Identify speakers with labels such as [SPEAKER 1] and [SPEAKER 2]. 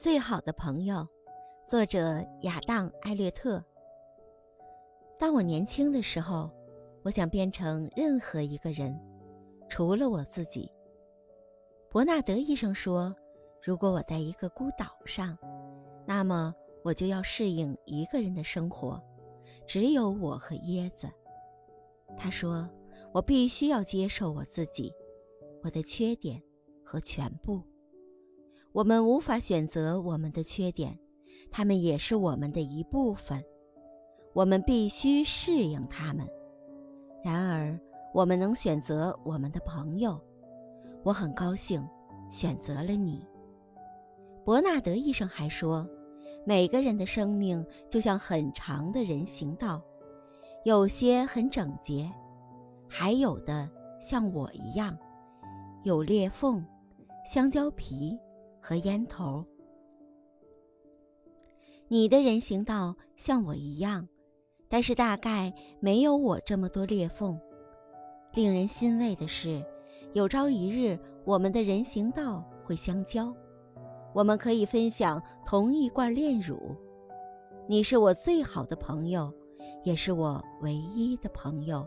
[SPEAKER 1] 最好的朋友，作者亚当·艾略特。当我年轻的时候，我想变成任何一个人，除了我自己。伯纳德医生说，如果我在一个孤岛上，那么我就要适应一个人的生活，只有我和椰子。他说，我必须要接受我自己，我的缺点和全部。我们无法选择我们的缺点，他们也是我们的一部分。我们必须适应他们。然而，我们能选择我们的朋友。我很高兴选择了你。伯纳德医生还说，每个人的生命就像很长的人行道，有些很整洁，还有的像我一样有裂缝、香蕉皮。和烟头，你的人行道像我一样，但是大概没有我这么多裂缝。令人欣慰的是，有朝一日我们的人行道会相交，我们可以分享同一罐炼乳。你是我最好的朋友，也是我唯一的朋友。